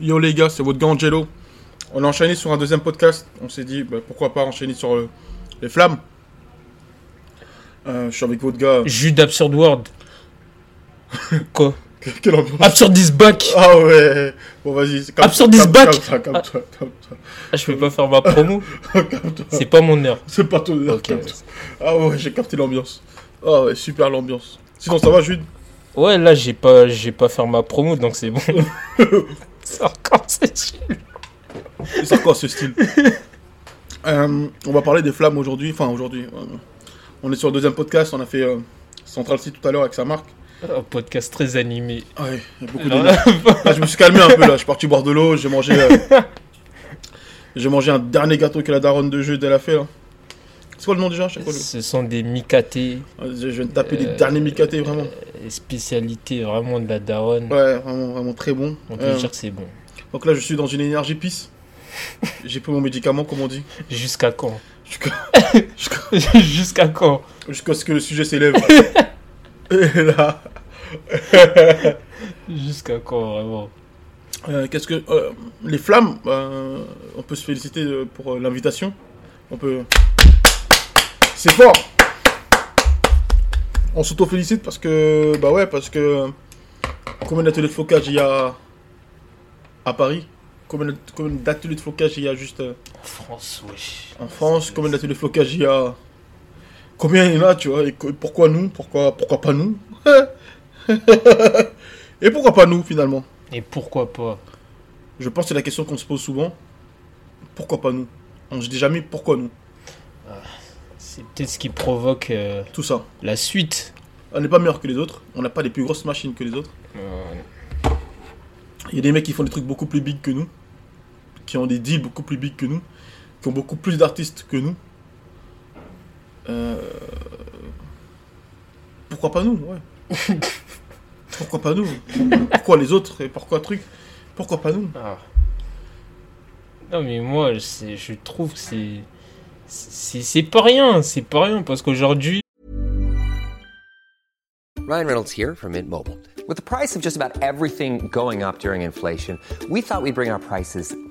Yo les gars, c'est votre gars Angelo. On a enchaîné sur un deuxième podcast. On s'est dit, bah, pourquoi pas enchaîner sur euh, les flammes. Euh, je suis avec votre gars. Jus d'Absurd World. Quoi Quelle ambiance. Absurd is back Ah ouais. Bon vas-y. Absurd is back. calme-toi, calme-toi, calme-toi, Ah, je peux pas faire ma promo. C'est pas mon heure. C'est pas ton Ok. calme-toi. Ah ouais, j'ai capté l'ambiance. Ah ouais, super l'ambiance. Sinon ça va Jude? Ouais, là, j'ai pas, j'ai pas faire ma promo, donc c'est bon. c'est encore c'est chill. C'est quoi ce style Euh, On va parler des flammes aujourd'hui. Enfin aujourd'hui. euh, on est sur le deuxième podcast. On a fait euh, Central City tout à l'heure avec sa marque. Un podcast très animé. Ah ouais, il y a beaucoup de... là, Là, je me suis calmé un peu là. Je suis parti boire de l'eau. J'ai mangé. J'ai mangé un dernier gâteau que la daronne de jeu elle a fait là. C'est quoi le nom déjà? Ce sont des mikaté, Ah, Je viens de taper les derniers micatés vraiment. Spécialités vraiment de la daronne. Ouais, vraiment, vraiment très bon. On peut Euh, dire que c'est bon. donc là, je suis dans une énergie pisse. J'ai pris mon médicament, comme on dit. Jusqu'à quand Jusqu'à quand jusqu'à ce que le sujet s'élève. Et là. Jusqu'à quand, vraiment Euh, Qu'est-ce que. euh, les flammes, on peut se féliciter pour l'invitation. On peut. C'est fort On s'auto-félicite parce que. Bah ouais, parce que. Combien d'ateliers de flocage il y a. à Paris? Combien d'ateliers de flocage il y a juste euh, France, wesh. en France Combien d'ateliers de flocage il y a? Combien il y en a, tu vois Et pourquoi nous? Pourquoi, pourquoi pas nous? Et pourquoi pas nous finalement? Et pourquoi pas? Je pense que c'est la question qu'on se pose souvent. Pourquoi pas nous? On se dit jamais pourquoi nous C'est peut-être ce qui provoque euh, Tout ça. la suite. On n'est pas meilleur que les autres. On n'a pas les plus grosses machines que les autres. Euh, Il y a des mecs qui font des trucs beaucoup plus big que nous. Qui ont des deals beaucoup plus big que nous. Qui ont beaucoup plus d'artistes que nous. Euh, Pourquoi pas nous Ouais. pourquoi pas nous? Pourquoi les autres et pourquoi truc? Pourquoi pas nous? Ah. Non mais moi je trouve que c'est c'est pas rien, c'est pas rien parce qu'aujourd'hui Ryan Reynolds here from Mint Mobile. With the price of just about everything going up during inflation, we thought we'd bring our prices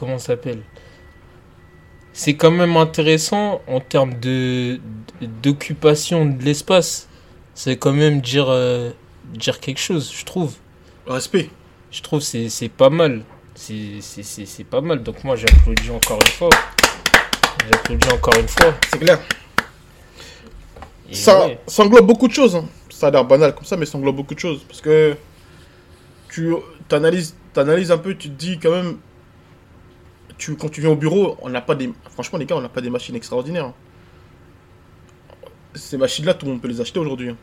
comment ça s'appelle C'est quand même intéressant en termes de d'occupation de l'espace. C'est quand même dire euh, dire quelque chose, je trouve. Respect. Je trouve c'est c'est pas mal. C'est c'est pas mal. Donc moi j'applaudis encore une fois. J'applaudis encore une fois. C'est clair. Et Ça, ouais. ça englobe beaucoup de choses. hein. Ça a l'air banal comme ça, mais ça englobe beaucoup de choses. Parce que tu analyses, un peu, tu te dis quand même. Tu, quand tu viens au bureau, on n'a pas des. Franchement, les gars, on n'a pas des machines extraordinaires. hein. Ces machines-là, tout le monde peut les acheter aujourd'hui. hein.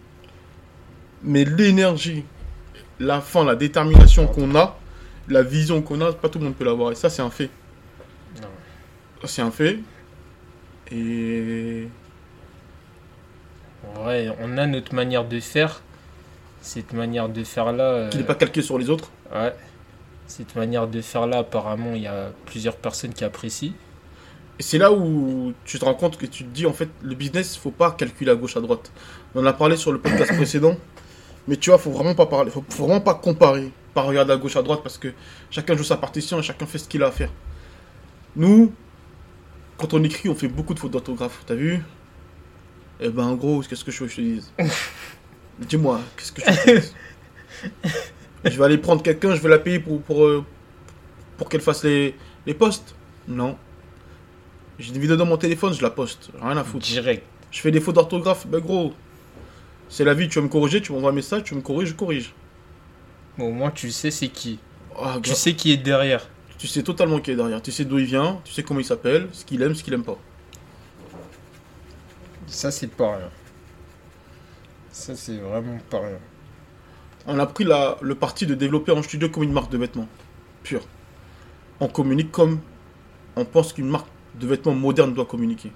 Mais l'énergie, la fin, la détermination qu'on a, la vision qu'on a, pas tout le monde peut l'avoir. Et ça, c'est un fait. C'est un fait. Et. Ouais, on a notre manière de faire. Cette manière de faire là. Qui n'est pas calqué sur les autres. Ouais. Cette manière de faire là, apparemment, il y a plusieurs personnes qui apprécient. Et c'est là où tu te rends compte que tu te dis, en fait, le business, faut pas calculer à gauche, à droite. On en a parlé sur le podcast précédent. Mais tu vois, faut vraiment pas parler, faut, faut vraiment pas comparer, pas regarder à gauche, à droite, parce que chacun joue sa partition et chacun fait ce qu'il a à faire. Nous, quand on écrit, on fait beaucoup de fautes d'orthographe, t'as vu? Eh ben, en gros, qu'est-ce que je veux que je te dise? Dis-moi, qu'est-ce que je veux que je te dise? Je vais aller prendre quelqu'un, je vais la payer pour, pour, euh, pour qu'elle fasse les, les posts Non. J'ai des vidéos dans mon téléphone, je la poste. Rien à foutre. Direct. Je fais des fautes d'orthographe, ben gros. C'est la vie, tu vas me corriger, tu m'envoies un message, tu me corriges, je corrige. Bon, au moins, tu sais c'est qui. Ah, Tu sais qui est derrière. tu sais totalement qui est derrière. Tu sais d'où il vient, tu sais comment il s'appelle, ce qu'il aime, ce qu'il aime pas. Ça, c'est pas rien. Ça, c'est vraiment pas rien. On a pris la, le parti de développer en studio comme une marque de vêtements. Pure. on communique comme on pense qu'une marque de vêtements moderne doit communiquer.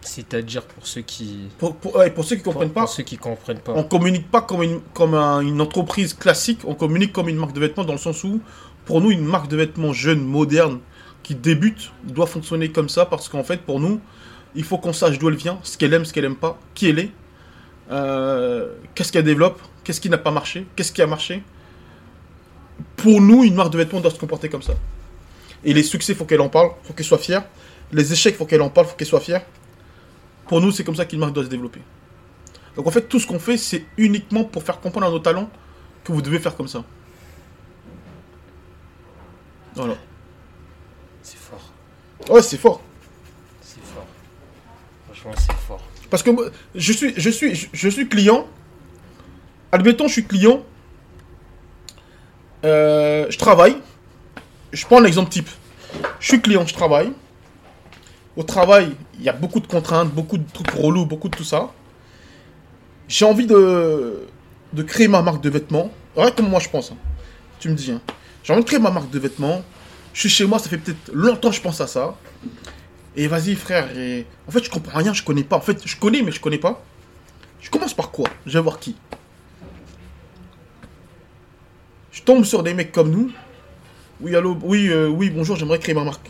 C'est-à-dire pour ceux qui. Pour, pour, ouais, pour ceux qui Pour, comprennent pas, pour ceux qui comprennent pas. on communique pas comme, une, comme un- une entreprise classique, on communique comme une marque de vêtements dans le sens où, pour nous, une marque de vêtements jeune, moderne, qui débute, doit fonctionner comme ça parce qu'en fait, pour nous, il faut qu'on sache d'où elle vient, ce qu'elle aime, ce qu'elle aime pas, qui elle est, euh, qu'est-ce qu'elle développe, qu'est-ce qui n'a pas marché, qu'est-ce qui a marché? Pour nous, une marque de vêtements doit se comporter comme ça. Et les succès, faut qu'elle en parle, faut qu'elle soit fière. Les échecs, faut qu'elle en parle, faut qu'elle soit fière. Pour nous, c'est comme ça qu'une marque doit se développer. Donc en fait, tout ce qu'on fait, c'est uniquement pour faire comprendre à nos talents que vous devez faire comme ça. Voilà. C'est fort. Ouais, c'est fort. C'est fort. Franchement, c'est fort. Parce que je suis, je suis, je, suis client. Admettons, je suis client. Euh, je travaille. Je prends un exemple type. Je suis client, je travaille. Au travail, il y a beaucoup de contraintes, beaucoup de trucs relous, beaucoup de tout ça. J'ai envie de, de créer ma marque de vêtements. Regarde comme moi je pense. hein. Tu me dis. hein. J'ai envie de créer ma marque de vêtements. Je suis chez moi, ça fait peut-être longtemps que je pense à ça. Et vas-y frère, et... en fait je comprends rien, je connais pas. En fait je connais mais je connais pas. Je commence par quoi? Je vais voir qui. Je tombe sur des mecs comme nous. Oui allô, oui, euh, oui bonjour, j'aimerais créer ma marque.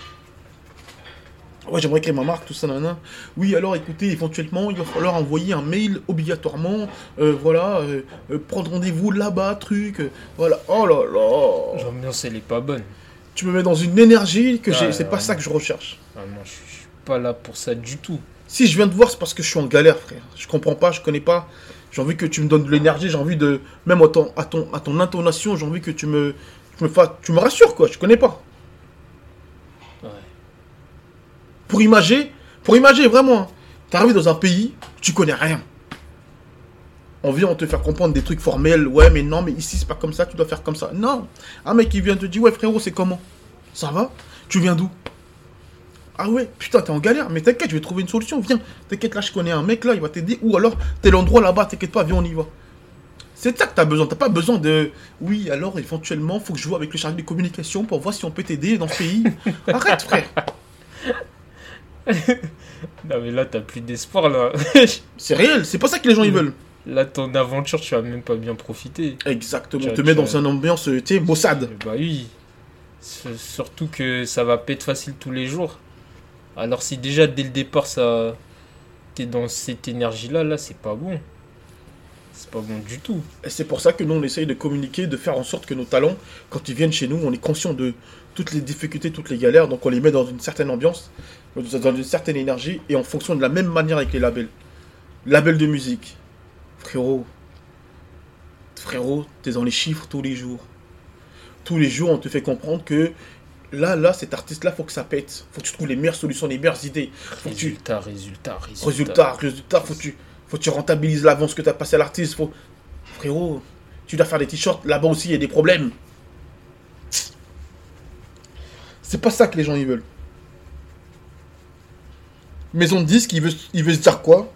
Ouais, j'aimerais créer ma marque, tout ça, nanana. Oui, alors écoutez, éventuellement, il va falloir envoyer un mail obligatoirement. euh, voilà, euh, euh, prendre rendez-vous là-bas, truc. voilà. Oh là là. L'ambiance, elle est pas bonne. Tu me mets dans une énergie que j'ai. C'est pas ça que je recherche. Ah, moi, je suis pas là pour ça du tout. Si je viens te voir, c'est parce que je suis en galère, frère. Je comprends pas, je connais pas. J'ai envie que tu me donnes de l'énergie, j'ai envie de. Même à ton, à ton, à ton intonation, j'ai envie que tu me. Tu me, fasses- tu me rassures, quoi. Je connais pas. Ouais. Pour imager, pour imager, vraiment. hein. T'es arrivé dans un pays, tu connais rien. On vient, on te faire comprendre des trucs formels. Ouais, mais non, mais ici, c'est pas comme ça, tu dois faire comme ça. Non. Un mec qui vient te dire, ouais, frérot, c'est comment? Ça va? Tu viens d'où? Ah ouais, putain, t'es en galère. Mais t'inquiète, je vais trouver une solution. Viens, t'inquiète, là, je connais un mec, là, il va t'aider. Ou alors, t'es l'endroit là-bas, t'inquiète pas, viens, on y va. C'est ça que t'as besoin. T'as pas besoin de. Oui, alors éventuellement, faut que je joue avec le chargé de communication pour voir si on peut t'aider dans ce pays. Arrête, frère. Non, mais là, t'as plus d'espoir, là. C'est réel. C'est pas ça que les gens ils veulent. là, ton aventure, tu vas même pas bien profiter. Exactement. Tu te met tu dans une ambiance, tu sais, Mossad. Bah oui. Surtout que ça va être facile tous les jours. Alors si déjà dès le départ ça t'es dans cette énergie là, là c'est pas bon. C'est pas bon du tout. Et c'est pour ça que nous, on essaye de communiquer, de faire en sorte que nos talents, quand ils viennent chez nous, on est conscient de toutes les difficultés, toutes les galères. Donc on les met dans une certaine ambiance, dans une certaine énergie, et on fonctionne de la même manière avec les labels. Label de musique. Frérot. Frérot, t'es dans les chiffres tous les jours. Tous les jours, on te fait comprendre que là, là, cet artiste-là, faut que ça pète. Faut que tu trouves les meilleures solutions, les meilleures idées. Faut que tu, Résultat, résultat, résultat. Résultat, résultat, faut que tu, faut que tu rentabilises l'avance que tu as passé à l'artiste. Faut... Frérot, tu dois faire des t-shirts, là-bas aussi il y a des problèmes. C'est pas ça que les gens ils veulent. Maison de disque, il veut, il veut se dire quoi?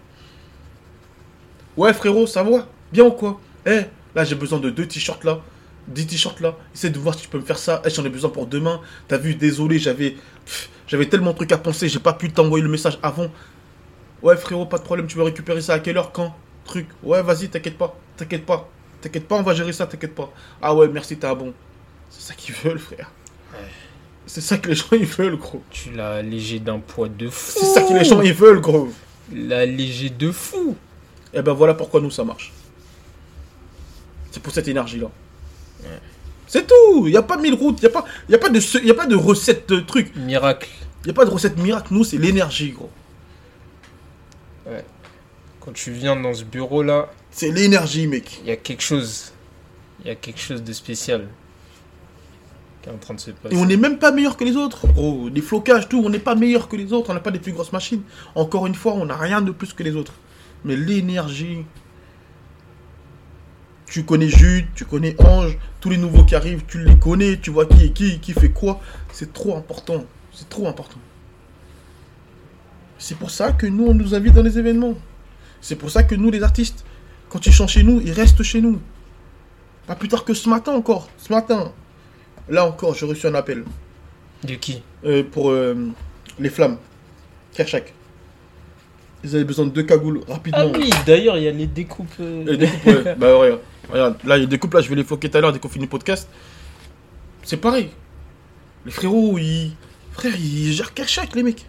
Ouais frérot, ça va Bien ou quoi? Eh, là j'ai besoin de deux t-shirts là. 10 t-shirts là. Essaie de voir si tu peux me faire ça. Eh, j'en ai besoin pour demain. T'as vu, désolé, j'avais j'avais tellement de trucs à penser, j'ai pas pu t'envoyer le message avant. Ouais frérot, pas de problème, tu veux récupérer ça à quelle heure Quand? Truc. Ouais, vas-y, t'inquiète pas, t'inquiète pas. T'inquiète pas, on va gérer ça, t'inquiète pas. Ah ouais, merci, t'es un bon. C'est ça qu'ils veulent, frère. C'est ça que les gens ils veulent, gros. Tu l'as allégé d'un poids de fou. C'est ça que les gens ils veulent, gros. L'as allégé de fou. Et ben voilà pourquoi nous ça marche. C'est pour cette énergie-là. C'est tout. Il y a pas mille routes, il y a pas, y a pas de, y a pas de recette de truc. Miracle. Il a pas de recette miracle. Nous c'est l'énergie, gros. Quand tu viens dans ce bureau là, C'est l'énergie, mec. il y a quelque chose. Il y a quelque chose de spécial qui est en train de se passer. Et on n'est même pas meilleur que les autres. Gros, des flocages, tout, on n'est pas meilleur que les autres. On n'a pas des plus grosses machines. Encore une fois, on n'a rien de plus que les autres. Mais l'énergie. Tu connais Jude, tu connais Ange, tous les nouveaux qui arrivent, tu les connais, tu vois qui est qui, qui fait quoi. C'est trop important. C'est trop important. C'est pour ça que nous, on nous invite dans les événements. C'est pour ça que nous, les artistes, quand ils chantent chez nous, ils restent chez nous. Pas plus tard que ce matin encore. Ce matin, Là encore, j'ai reçu un appel De qui? Euh, pour euh, les flammes. Kershak. Ils avaient besoin de deux cagoules rapidement. Ah oui, d'ailleurs, il y a les découpes. euh, Les découpes, ouais. bah ouais, regarde. Là, il y a des découpes, là, je vais les floquer tout à l'heure dès qu'on finit le podcast. C'est pareil. Les frérots, ils. Frère, ils gèrent Kershak, les mecs.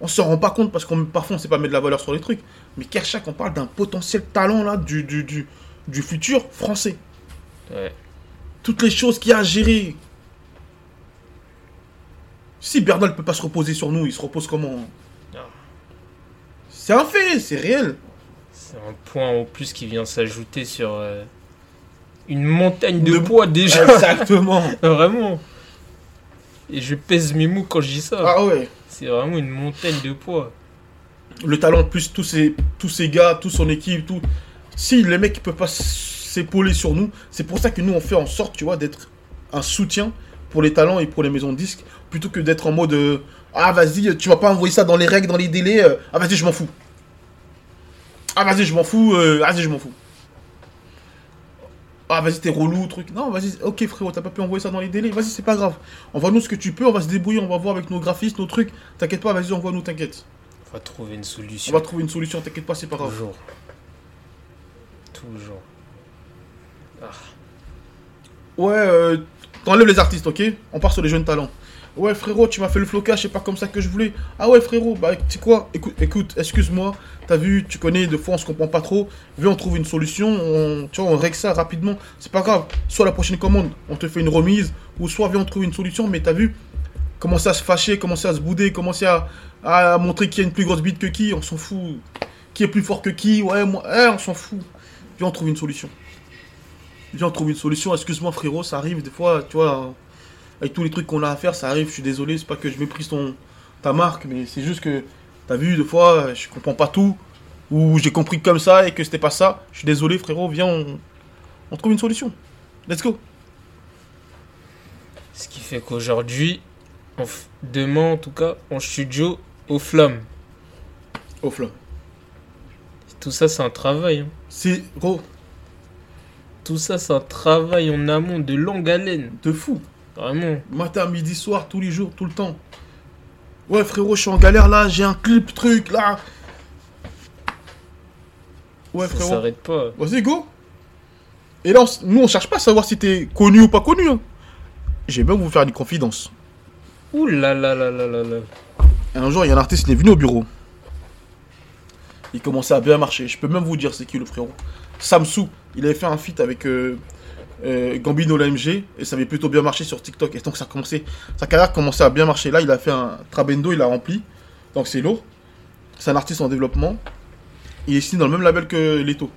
On s'en rend pas compte parce qu'on parfois on sait pas mettre de la valeur sur les trucs. Mais Kershak, on parle d'un potentiel talent là du, du, du, du futur français. Ouais. Toutes les choses qu'il y a à gérer. Si Bernal peut pas se reposer sur nous, il se repose comment Ah. C'est un fait, c'est réel. C'est un point en plus qui vient s'ajouter sur euh, une montagne de, De- poids déjà. Exactement. vraiment. Et je pèse mes mots quand je dis ça. ah ouais. C'est vraiment une montagne de poids. le talent plus tous ces, tous ces gars, toute son équipe, tout. Si les mecs ne peuvent pas s'épauler sur nous, c'est pour ça que nous on fait en sorte, tu vois, d'être un soutien pour les talents et pour les maisons de disques, plutôt que d'être en mode euh, ah vas-y, tu vas pas envoyer ça dans les règles, dans les délais, euh, ah vas-y je m'en fous. Ah vas-y je m'en fous, euh, vas-y je m'en fous. Ah vas-y t'es relou, truc. Non vas-y, ok frérot, t'as pas pu envoyer ça dans les délais, vas-y c'est pas grave. Envoie-nous ce que tu peux, on va se débrouiller, on va voir avec nos graphistes, nos trucs. T'inquiète pas, vas-y envoie-nous, t'inquiète. On va trouver une On solution. va trouver une solution, t'inquiète pas, c'est pas grave. Toujours. Toujours. Ouais, euh, t'enlèves les artistes, ok? On part sur les jeunes talents. Ouais, frérot, tu m'as fait le flocage, c'est pas comme ça que je voulais. Ah ouais, frérot, bah, tu sais quoi? Écoute, écoute excuse-moi, t'as vu, tu connais, des fois on se comprend pas trop. Viens, on trouve une solution, on, tu vois, on règle ça rapidement. C'est pas grave. Soit la prochaine commande, on te fait une remise, ou soit viens, on trouve une solution, mais t'as vu Commencer à se fâcher, commencer à se bouder, commencer à, à montrer qui a une plus grosse bite que qui, on s'en fout. Qui est plus fort que qui, ouais, moi, eh, on s'en fout. Viens, on trouve une solution. Viens, on trouve une solution. Excuse-moi, frérot, ça arrive des fois, tu vois, avec tous les trucs qu'on a à faire, ça arrive. Je suis désolé, c'est pas que je méprise ton, ta marque, mais c'est juste que, t'as vu, des fois, je comprends pas tout, ou j'ai compris comme ça et que c'était pas ça. Je suis désolé, frérot, viens, on, on trouve une solution. Let's go. Ce qui fait qu'aujourd'hui, f- demain en tout cas, en studio, aux flammes. Au flamme. Tout ça, c'est un travail. hein. C'est, gros, Tout ça, c'est un travail en amont de longue haleine. de fou. Vraiment. Matin, midi, soir, tous les jours, tout le temps. Ouais, frérot, je suis en galère là, j'ai un clip, truc là. Ouais, ça frérot. s'arrête pas. Vas-y, go. Et là, on nous, on cherche pas à savoir si t'es connu ou pas connu. hein. J'ai même vous faire une confidence. Ouh là là là là là là. Un jour, il y a un artiste, il est venu au bureau. Il commençait à bien marcher. Je peux même vous dire c'est qui le frérot. Samsou. Il avait fait un feat avec euh, euh, Gambino l'AMG et ça avait plutôt bien marché sur TikTok. Et donc ça a commencé, sa carrière commençait à bien marcher. Là, il a fait un Trabendo, il a rempli. Donc c'est lourd. C'est un artiste en développement. Il est signé dans le même label que Leto.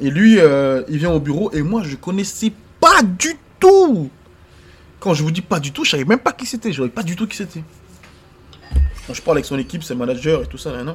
Et lui, euh, il vient au bureau et moi, je connaissais pas du tout. Quand je vous dis pas du tout, je savais même pas qui c'était. Je savais pas du tout qui c'était. Quand je parle avec son équipe, ses managers et tout ça, nan,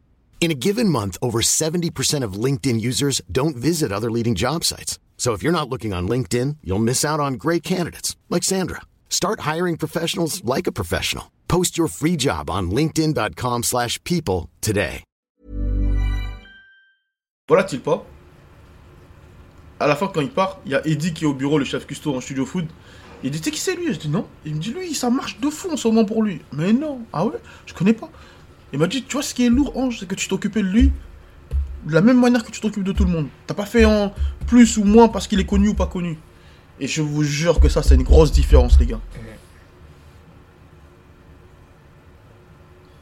In a given month, over 70% of LinkedIn users don't visit other leading job sites. So if you're not looking on LinkedIn, you'll miss out on great candidates like Sandra. Start hiring professionals like a professional. Post your free job on linkedin.com/people slash people today. Voilà-t-il pas? À la fin, quand il part, il y a Eddie qui est au bureau, le chef custo en studio food. Il dit, tu sais qui c'est lui? Je dis non. Il me dit, lui, ça marche de fou en ce moment pour lui. Mais non. Ah ouais? Je connais pas. Il m'a dit, tu vois, ce qui est lourd, Ange, c'est que tu t'occupais de lui de la même manière que tu t'occupes de tout le monde. T'as pas fait en plus ou moins parce qu'il est connu ou pas connu. Et je vous jure que ça, c'est une grosse différence, les gars.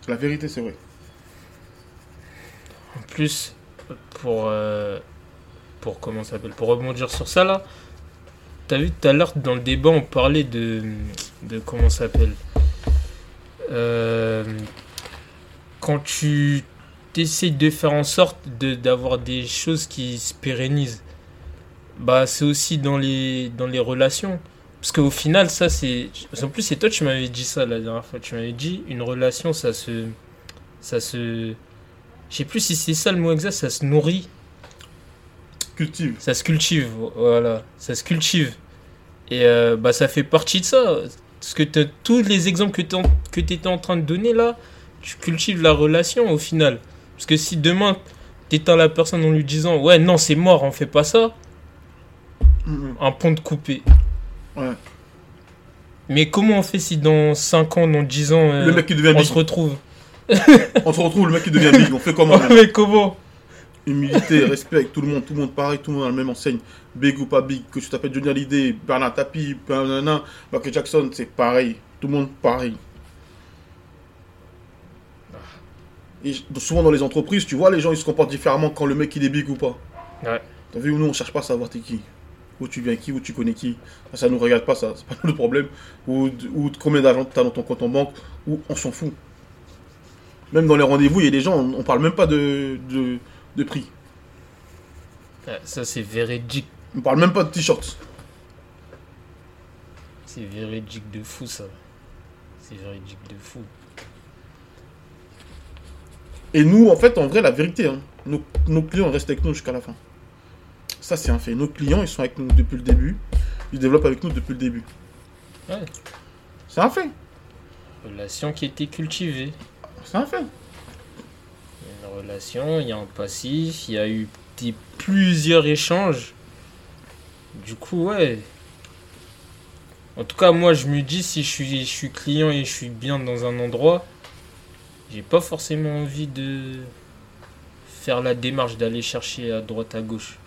La vérité, c'est vrai. En plus, pour, euh, pour comment ça s'appelle, pour rebondir sur ça là, t'as vu tout à l'heure dans le débat on parlait de, de comment ça s'appelle, Euh, quand tu essayes de faire en sorte de d'avoir des choses qui se pérennisent. Bah, c'est aussi dans les, dans les relations. Parce qu'au final, ça, c'est. En plus, c'est toi, tu m'avais dit ça la dernière fois. Tu m'avais dit, une relation, ça se. Ça se. Je sais plus si c'est ça le mot exact, ça se nourrit. Cultive. Ça se cultive, voilà. Ça se cultive. Et euh, bah, ça fait partie de ça. Parce que tous les exemples que tu étais en train de donner là, tu cultives la relation au final. Parce que si demain, t'éteins la personne en lui disant Ouais, non, c'est mort, on fait pas ça, Mhm. un pont de coupé. Ouais. Mais comment on fait si dans 5 ans, dans 10 ans, euh, Le mec qui devient on big. se retrouve On se retrouve, le mec qui devient big. On fait comment Mais comment? Humilité, respect, tout le monde, tout le monde pareil, tout le monde a la même enseigne. Big ou pas big, que tu t'appelles Johnny Hallyday, Bernard Tapie, nanana, Michael Jackson, c'est pareil. Tout le monde pareil. Et souvent dans les entreprises, tu vois, les gens ils se comportent différemment quand le mec il est big ou pas. Ouais. T'as vu, nous on cherche pas à savoir t'es qui. Où tu viens qui, où tu connais qui. Ça, nous regarde pas, ça, c'est pas notre problème. Ou, ou combien d'argent t'as dans ton compte en banque, ou on s'en fout. Même dans les rendez-vous, il y a des gens, on, on parle même pas de, de, de prix. Ça, c'est véridique. On parle même pas de t-shirt. C'est véridique de fou, ça. C'est véridique de fou. Et nous, en fait, en vrai, la vérité, hein, nos, nos clients restent avec nous jusqu'à la fin. Ça, c'est un fait. Nos clients, ils sont avec nous depuis le début. Ils développent avec nous depuis le début. Ouais. C'est un fait. Relation qui a été cultivée. C'est un fait. Il y a une relation, il y a un passif, il y a eu des, plusieurs échanges. Du coup, ouais. En tout cas, moi, je me dis, si je suis, je suis client et je suis bien dans un endroit, j'ai pas forcément envie de faire la démarche d'aller chercher à droite, à gauche.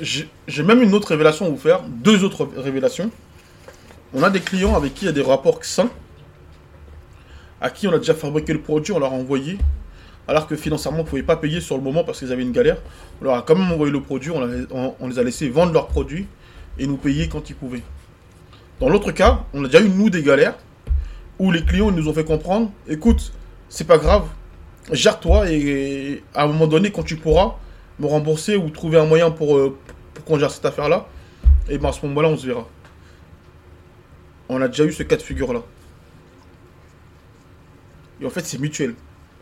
J'ai même une autre révélation à vous faire. Deux autres révélations. On a des clients avec qui il y a des rapports sains. À qui on a déjà fabriqué le produit, on leur a envoyé. Alors que financièrement, on ne pouvait pas payer sur le moment parce qu'ils avaient une galère. On leur a quand même envoyé le produit, on les a laissés vendre leurs produits et nous payer quand ils pouvaient. Dans l'autre cas, on a déjà eu, nous, des galères où les clients ils nous ont fait comprendre écoute, c'est pas grave, gère-toi et à un moment donné, quand tu pourras me rembourser ou trouver un moyen pour, euh, pour qu'on gère cette affaire-là, et ben à ce moment-là, on se verra. On a déjà eu ce cas de figure-là. Et en fait, c'est mutuel.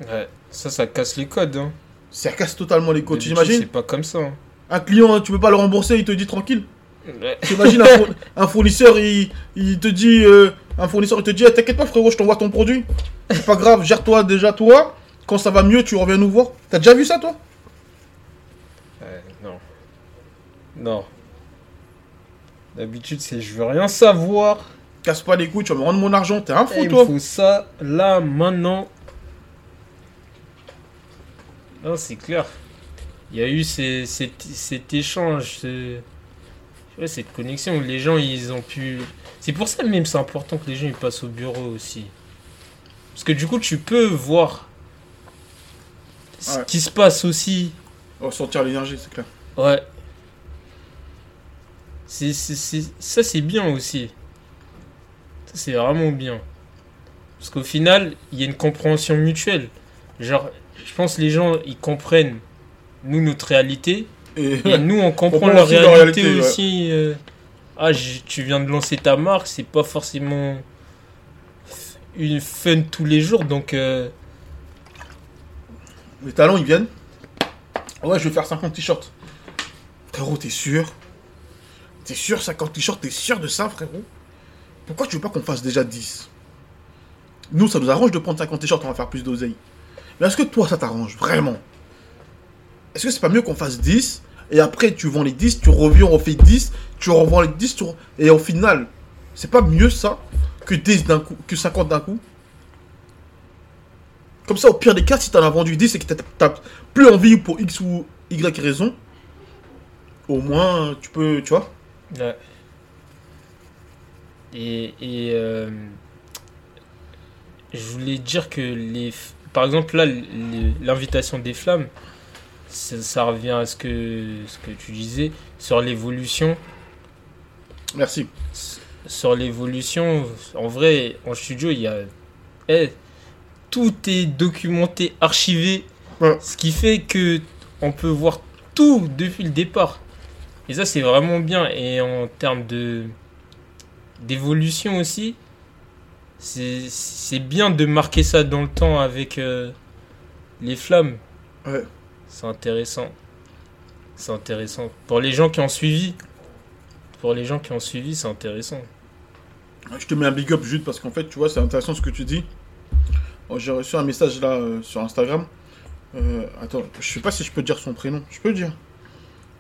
Ouais, ça, ça casse les codes. Hein. Ça casse totalement les. D'habitude, T'imagines? C'est pas comme ça. hein. Un client, hein, tu peux pas le rembourser, il te dit tranquille. Ouais. T'imagines un, four- un fournisseur, il, il te dit, euh, un fournisseur, il te dit, Eh, t'inquiète pas frérot, je t'envoie ton produit. C'est pas grave, gère-toi déjà toi. Quand ça va mieux, tu reviens nous voir. T'as déjà vu ça toi? Ouais, non. Non. D'habitude, c'est je veux rien savoir. Casse pas les couilles, tu vas me rendre mon argent, t'es un fou il toi. me faut ça là, maintenant. Non, c'est clair. Il y a eu ces- cet, cet échange, ouais, cette connexion où les gens ils ont pu. C'est pour ça même c'est important que les gens ils passent au bureau aussi. Parce que du coup tu peux voir ce Ouais. qui se passe aussi On va sortir l'énergie, c'est clair. Ouais. C'est- ça, c'est bien aussi. Ça, c'est vraiment bien. Parce qu'au final, il y a une compréhension mutuelle. Genre, je pense que les gens, ils comprennent, nous, notre réalité. Et, Et nous, on comprend aussi réalité, aussi. euh, ah, tu viens de lancer ta marque, c'est pas forcément une fun tous les jours. Donc, euh, les talents ils viennent. Ouais, je vais faire 50 t-shirts. Frérot, t'es sûr? T'es sûr 50 t-shirts T'es sûr de ça, frérot? Pourquoi tu veux pas qu'on fasse déjà 10 Nous, ça nous arrange de prendre 50 t-shirts, on va faire plus d'oseille. Mais est-ce que toi, ça t'arrange vraiment? Est-ce que c'est pas mieux qu'on fasse 10 et après tu vends les 10, tu reviens, on refait 10, tu revends les 10, tu re- et au final, c'est pas mieux ça que 10 d'un coup, que 50 d'un coup? Comme ça, au pire des cas, si t'en as vendu 10 et que t'as- plus envie pour X ou Y raison, au moins tu peux, tu vois? Ouais. Et, et euh, je voulais dire que les, par exemple là, l'invitation des flammes, ça, ça revient à ce que ce que tu disais sur l'évolution. Merci. Sur l'évolution, en vrai, en studio, il y a, eh, tout est documenté, archivé, Ouais. ce qui fait que on peut voir tout depuis le départ. Et ça, c'est vraiment bien. Et en termes de d'évolution aussi, c'est c'est bien de marquer ça dans le temps avec euh, les flammes. Ouais. C'est intéressant. C'est intéressant. Pour les gens qui ont suivi, pour les gens qui ont suivi, c'est intéressant. Je te mets un big up juste parce qu'en fait, tu vois, c'est intéressant ce que tu dis. Oh, J'ai reçu un message là euh, sur Instagram. Euh, attends, je sais pas si je peux dire son prénom. Je peux dire.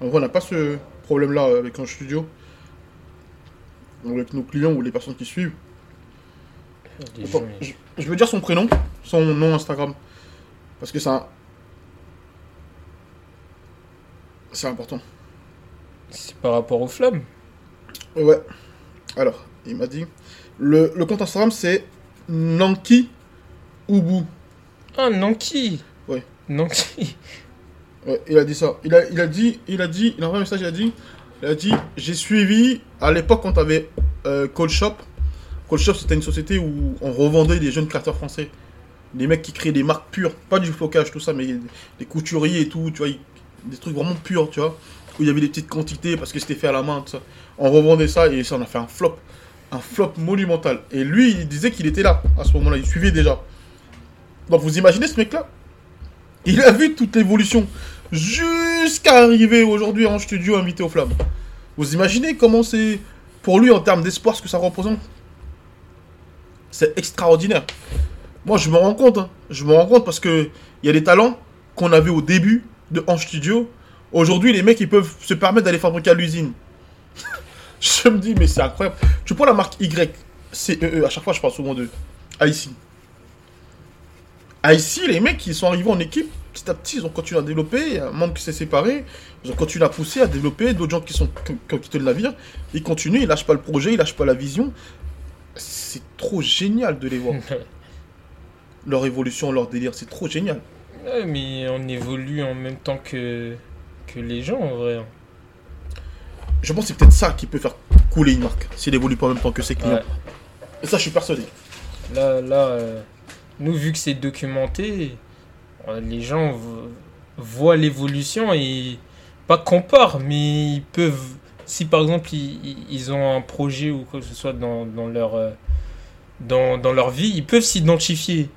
En vrai, on n'a pas ce problème là avec un studio. Avec nos clients ou les personnes qui suivent. Attends, je veux dire son prénom, son nom Instagram. Parce que c'est un- C'est important. C'est par rapport aux flammes. Ouais. Alors, il m'a dit. Le, le compte Instagram, c'est Nanki Ubu. Ah, Nanki Ouais. Nanki. Ouais, il a dit ça. Il a, il a dit, il a dit, il a envoyé un message, il a dit, il a dit, j'ai suivi à l'époque quand t'avais euh, Call Shop. Call Shop, c'était une société où on revendait des jeunes créateurs français. Des mecs qui créaient des marques pures, pas du flocage, tout ça, mais des couturiers et tout, tu vois, ils- des trucs vraiment purs, tu vois, où il y avait des petites quantités parce que c'était fait à la main, tout ça. On revendait ça et ça, on a fait un flop, un flop monumental. Et lui, il disait qu'il était là à ce moment-là, il suivait déjà. Donc vous imaginez ce mec-là? Il a vu toute l'évolution jusqu'à arriver aujourd'hui en studio invité aux flammes. Vous imaginez comment c'est pour lui en termes d'espoir ce que ça représente? C'est extraordinaire. Moi je me rends compte, hein. je me rends compte parce que il y a des talents qu'on avait au début de en studio. Aujourd'hui les mecs ils peuvent se permettre d'aller fabriquer à l'usine. je me dis mais c'est incroyable. Tu prends la marque Y, c'est euh, à chaque fois je parle souvent de IC. IC les mecs ils sont arrivés en équipe petit à petit, ils ont continué à développer. Il y a un membre qui s'est séparé. Ils ont continué à pousser, à développer. D'autres gens qui, sont, qui, qui ont quitté le navire. Ils continuent, ils lâchent pas le projet, ils lâchent pas la vision. C'est trop génial de les voir. leur évolution, leur délire, c'est trop génial. Ouais, mais on évolue en même temps que, que les gens en vrai. Je pense que c'est peut-être ça qui peut faire couler une marque. S'il évolue pas en même temps que ses clients. Ouais. Et ça, je suis persuadé. Là, là euh, nous, vu que c'est documenté, euh, les gens vo- voient l'évolution et pas comparent, mais ils peuvent. Si par exemple ils, ils- ils ont un projet ou quoi que ce soit dans, dans leur, euh, dans, dans leur vie, ils peuvent s'identifier.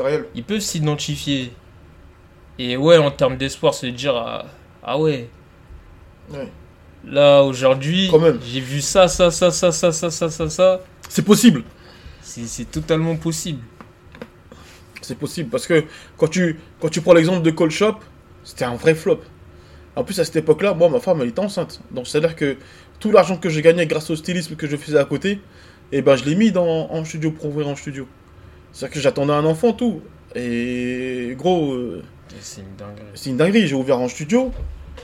Réel. Ils peuvent s'identifier. Et ouais, en termes d'espoir, se dire ah, ah ouais, Ouais. là aujourd'hui, j'ai vu ça, ça, ça, ça, ça, ça, ça, ça, ça. C'est possible. C'est totalement possible. C'est possible parce que quand tu, quand tu prends l'exemple de Call Shop, c'était un vrai flop. En plus, à cette époque-là, moi, ma femme, elle était enceinte. Donc, c'est-à-dire que tout l'argent que je gagnais grâce au stylisme que je faisais à côté, eh ben, je l'ai mis dans, en studio pour ouvrir en studio. C'est-à-dire que j'attendais un enfant, tout. Et gros, euh, C'est une dinguerie. c'est une dinguerie. J'ai ouvert en studio.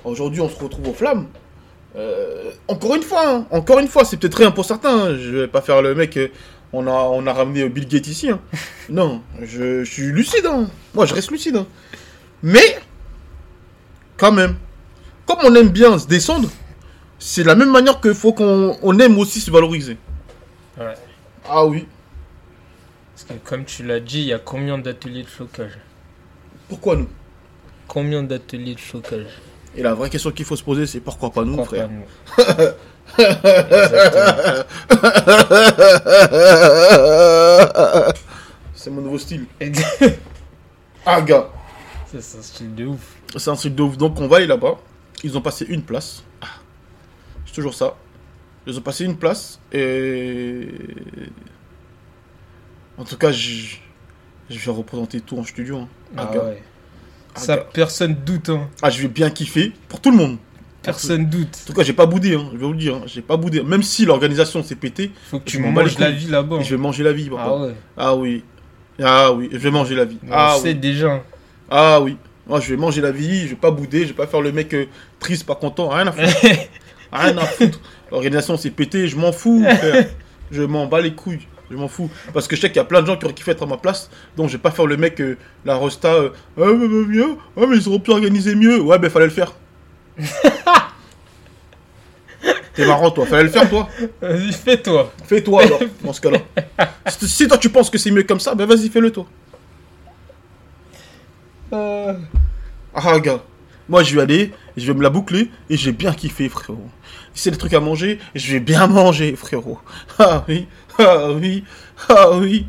Aujourd'hui, on se retrouve aux flammes. Euh, encore une fois, hein, encore une fois, c'est peut-être rien pour certains. hein. Je vais pas faire le mec. euh, on a, on a ramené Bill Gates ici. hein. non, je, je suis lucide. hein. Moi, je reste lucide. Mais, quand même, comme on aime bien se descendre, c'est de la même manière qu'il faut qu'on on aime aussi se valoriser. Ouais. Ah oui. Parce que comme tu l'as dit, il y a combien d'ateliers de flocage? Pourquoi nous? Combien d'ateliers de flocage? Et la vraie question qu'il faut se poser, c'est pourquoi pas nous, Pourquoi frère? pas nous? Exactement. C'est mon nouveau style. Ah, gars. C'est un style de ouf. C'est un truc de ouf. Donc, on va aller là-bas. Ils ont passé une place. Ah. C'est toujours ça. Ils ont passé une place. Et. En tout cas, je, je vais représenter tout en studio. hein. Ah, Ah ouais. Ah, Ça, personne doute. Hein. Ah, je vais bien kiffer. Pour tout le monde. Personne doute. En tout cas, j'ai pas boudé. Hein. Je vais vous le dire. hein. J'ai pas boudé. Même si l'organisation s'est pétée, Faut que Je tu manges la vie là-bas. hein. je vais manger la vie. papa. Ah ouais. Ah oui. Ah oui. Je vais manger la vie. On Ah oui. déjà. Ah oui. Moi, je vais manger la vie, je vais pas bouder, je vais pas faire le mec euh, triste, pas content, rien à foutre. rien à foutre. L'organisation s'est pétée, je m'en fous, frère. Je m'en bats les couilles, je m'en fous. Parce que je sais qu'il y a plein de gens qui auraient kiffé être à ma place, donc je vais pas faire le mec, euh, la rosta, euh, ah mais, mais, mieux, ah mais ils auraient pu organiser mieux. Ouais, ben fallait le faire. T'es marrant, toi, fallait le faire, toi. Vas-y, fais-toi. Fais-toi alors, dans ce cas-là. Si, si toi tu penses que c'est mieux comme ça, ben vas-y, fais-le toi. Euh, Ah, gars. Moi, je vais aller, je vais me la boucler et j'ai bien kiffé, frérot. Si c'est des trucs à manger, je vais bien manger, frérot. Ah oui, ah oui, ah oui.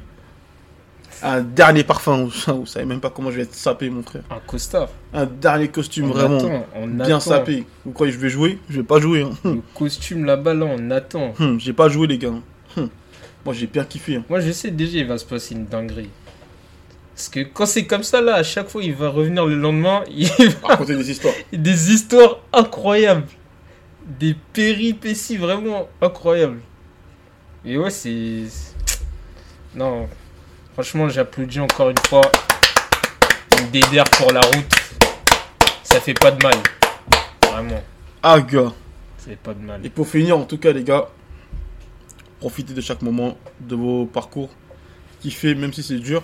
Un dernier parfum, vous savez même pas comment je vais être sapé, mon frère. Un costard. Un dernier costume On vraiment attend, on bien attend. sapé. Vous croyez que je vais jouer? Je vais pas jouer. hein. Le costume là-bas, là, on attend. Hum, j'ai pas joué, les gars. Hum. Moi, j'ai bien kiffé. hein. Moi, je sais déjà, il va se passer une dinguerie. Parce que quand c'est comme ça, là, à chaque fois, il va revenir le lendemain, il va Raconter des histoires. des histoires incroyables. Des péripéties vraiment incroyables. Et ouais, c'est. Non. Franchement, j'applaudis encore une fois. Une DDR pour la route. Ça fait pas de mal. Vraiment. Ah, gars. Ça fait pas de mal. Et pour finir, en tout cas, les gars, profitez de chaque moment de vos parcours. Kiffez, même si c'est dur.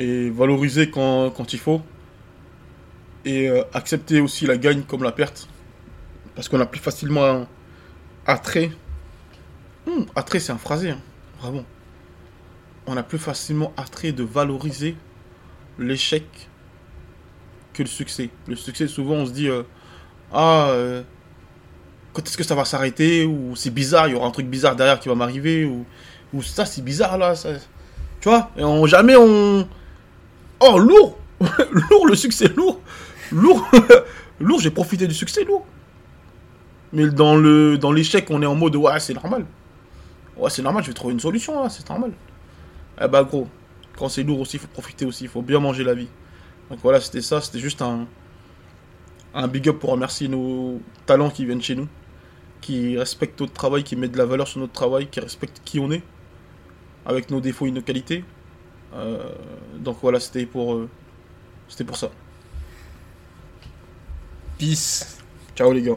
Et valorisez quand, quand il faut. Et euh, acceptez aussi la gagne comme la perte. Parce qu'on a plus facilement attrait. Attrait, c'est un phrasé. hein, Vraiment. On a plus facilement attrait de valoriser l'échec que le succès. Le succès, souvent, on se dit euh, Ah. euh, quand est-ce que ça va s'arrêter? Ou c'est bizarre, il y aura un truc bizarre derrière qui va m'arriver ou, ou ça c'est bizarre là, tu vois, et on, jamais on... Oh lourd Lourd le succès, lourd Lourd Lourd, j'ai profité du succès, lourd Mais dans le dans l'échec, on est en mode ouais c'est normal. Ouais c'est normal, je vais trouver une solution là, c'est normal. Eh bah gros, quand c'est lourd aussi, il faut profiter aussi, il faut bien manger la vie. Donc voilà, c'était ça, c'était juste un, un big up pour remercier nos talents qui viennent chez nous, qui respectent notre travail, qui mettent de la valeur sur notre travail, qui respectent qui on est, avec nos défauts et nos qualités. Euh, donc voilà, c'était pour, euh, c'était pour ça. Peace. Ciao les gars.